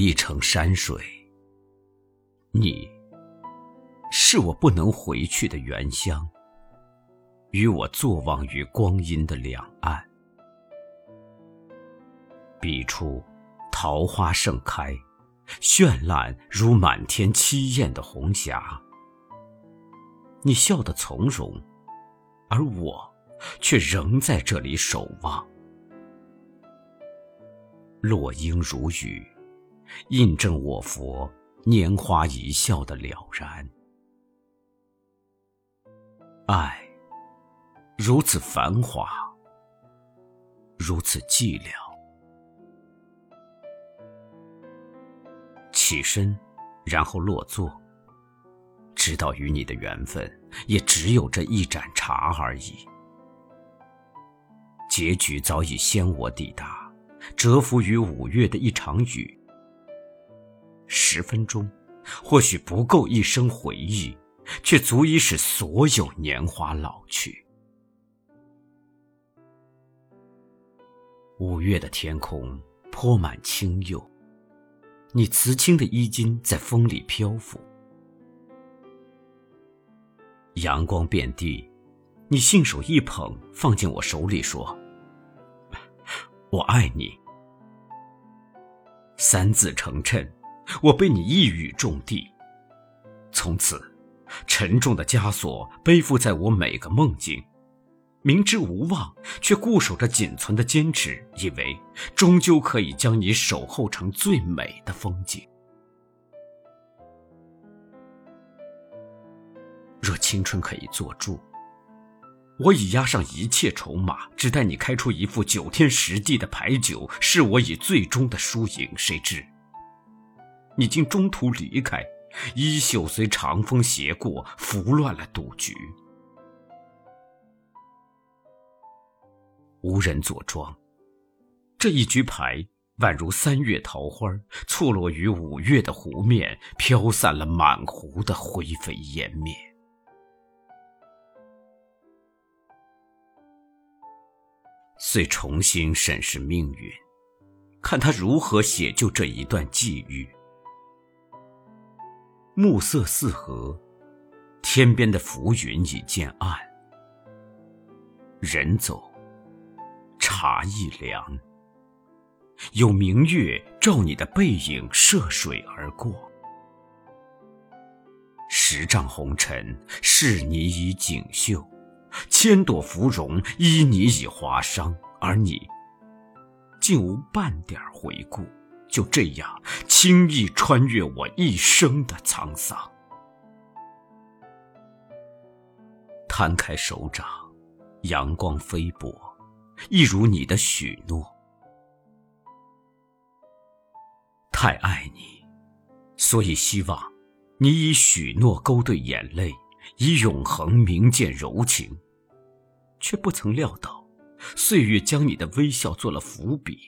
一程山水。你，是我不能回去的原乡。与我坐望于光阴的两岸，笔出桃花盛开，绚烂如满天凄艳的红霞。你笑得从容，而我却仍在这里守望。落英如雨，印证我佛拈花一笑的了然。爱。如此繁华，如此寂寥。起身，然后落座。知道与你的缘分，也只有这一盏茶而已。结局早已先我抵达，蛰伏于五月的一场雨。十分钟，或许不够一生回忆，却足以使所有年华老去。五月的天空泼满青釉，你瓷青的衣襟在风里漂浮。阳光遍地，你信手一捧，放进我手里，说：“我爱你。”三字成谶，我被你一语中的。从此，沉重的枷锁背负在我每个梦境。明知无望，却固守着仅存的坚持，以为终究可以将你守候成最美的风景。若青春可以做注，我已押上一切筹码，只待你开出一副九天十地的牌九，是我以最终的输赢。谁知，你竟中途离开，衣袖随长风斜过，拂乱了赌局。无人坐庄，这一局牌宛如三月桃花，错落于五月的湖面，飘散了满湖的灰飞烟灭。遂重新审视命运，看他如何写就这一段际遇。暮色四合，天边的浮云已渐暗，人走。茶一凉，有明月照你的背影涉水而过。十丈红尘，是你以锦绣；千朵芙蓉，依你以华裳。而你，竟无半点回顾，就这样轻易穿越我一生的沧桑。摊开手掌，阳光飞薄。一如你的许诺，太爱你，所以希望你以许诺勾兑眼泪，以永恒铭鉴柔情，却不曾料到，岁月将你的微笑做了伏笔，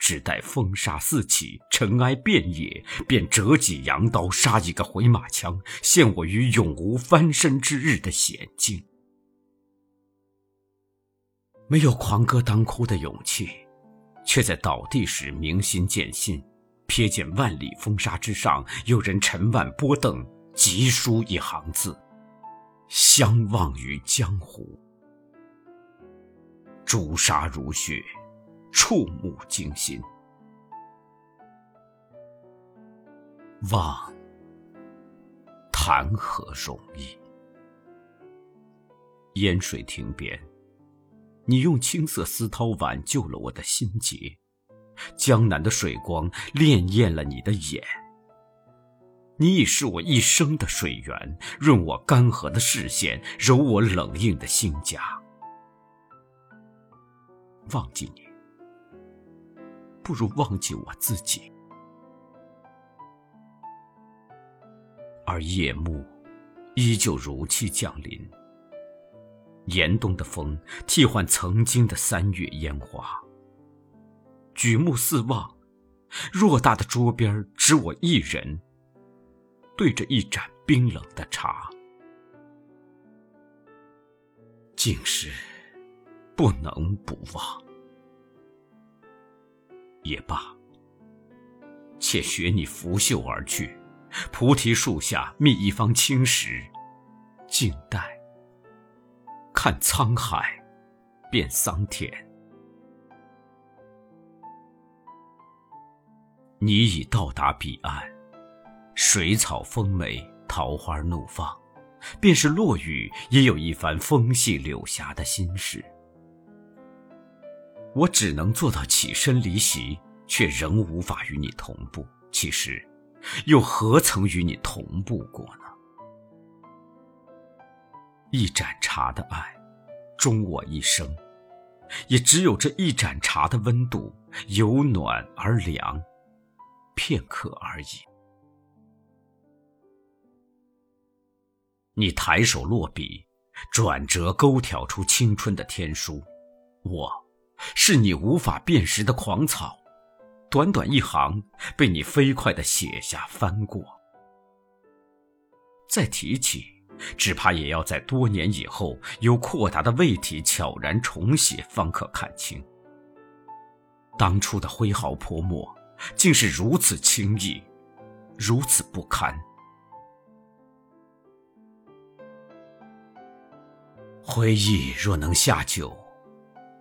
只待风沙四起，尘埃遍野，便折戟扬刀，杀一个回马枪，陷我于永无翻身之日的险境。没有狂歌当哭的勇气，却在倒地时明心见性，瞥见万里风沙之上，有人沉腕拨凳，急书一行字：“相忘于江湖。”朱砂如血，触目惊心。忘，谈何容易？烟水亭边。你用青色丝绦挽救了我的心结，江南的水光潋滟了你的眼。你已是我一生的水源，润我干涸的视线，柔我冷硬的心甲。忘记你，不如忘记我自己。而夜幕依旧如期降临。严冬的风替换曾经的三月烟花。举目四望，偌大的桌边只我一人，对着一盏冰冷的茶，竟是不能不忘。也罢，且学你拂袖而去，菩提树下觅一方青石，静待，看沧海变桑田。你已到达彼岸，水草丰美，桃花怒放，便是落雨，也有一番风细柳霞的心事。我只能做到起身离席，却仍无法与你同步。其实，又何曾与你同步过呢？一盏茶的爱，终我一生，也只有这一盏茶的温度，由暖而凉，片刻而已。你抬手落笔，转折勾挑出青春的天书，我。是你无法辨识的狂草，短短一行，被你飞快地写下翻过。再提起，只怕也要在多年以后，有扩大的胃体悄然重写，方可看清。当初的挥毫泼墨，竟是如此轻易，如此不堪。回忆若能下酒。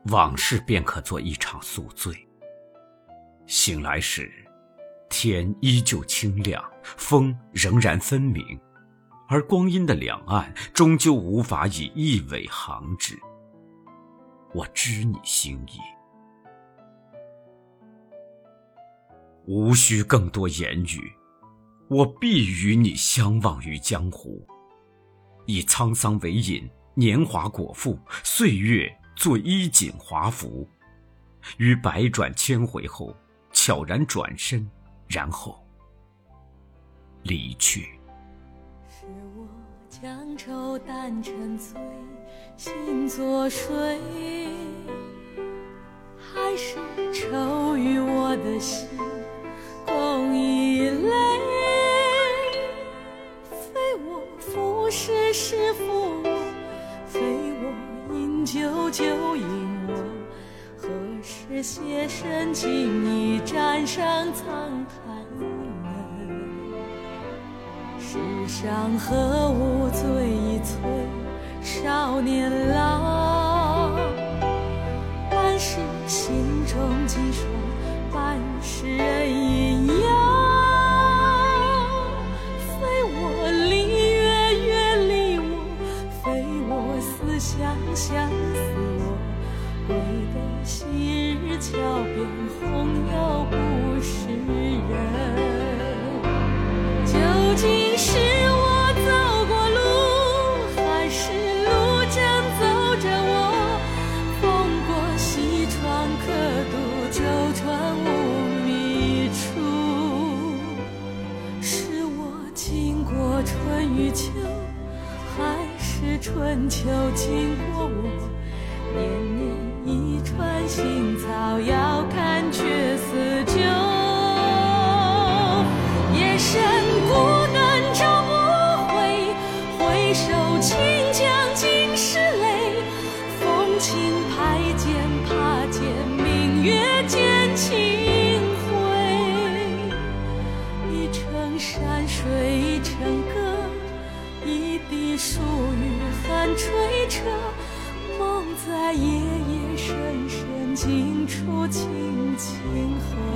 往事便可做一场宿醉。醒来时，天依旧清亮，风仍然分明，而光阴的两岸终究无法以一尾行止。我知你心意，无需更多言语，我必与你相忘于江湖，以沧桑为饮，年华果腹，岁月。做衣锦华服，于百转千回后，悄然转身，然后离去。是我将愁淡成醉，心作水，还是愁与我的心世上何物最一催少年郎？半是心中几双，半是人阴阳。非我离月月离我，非我思乡乡。昔日桥边红药不是人，究竟春秋经过我？年年。一串新草遥看却似旧，夜深孤灯照不回，回首情我轻轻和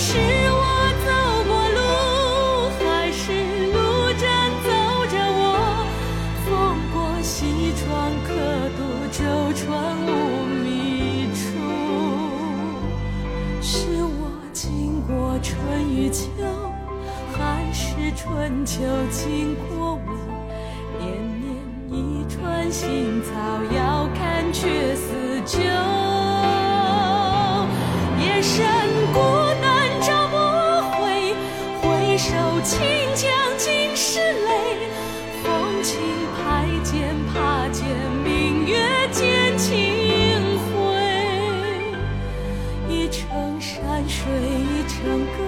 是我走过路，还是路正走着我，风过西窗，客渡舟船无觅处，是我经过春与秋，还是春秋经过我，年年一船新草，遥看却似。清江尽是泪，风轻拍肩，怕剑明月见清辉。一程山水一程歌，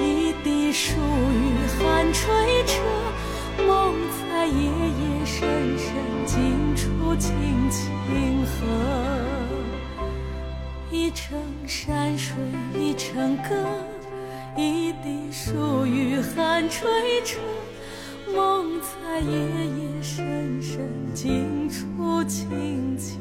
一滴疏雨寒吹彻梦在夜夜深深。尽处清清河，一程山水一程歌。一滴疏雨寒吹彻，梦在夜夜深深尽处尽清。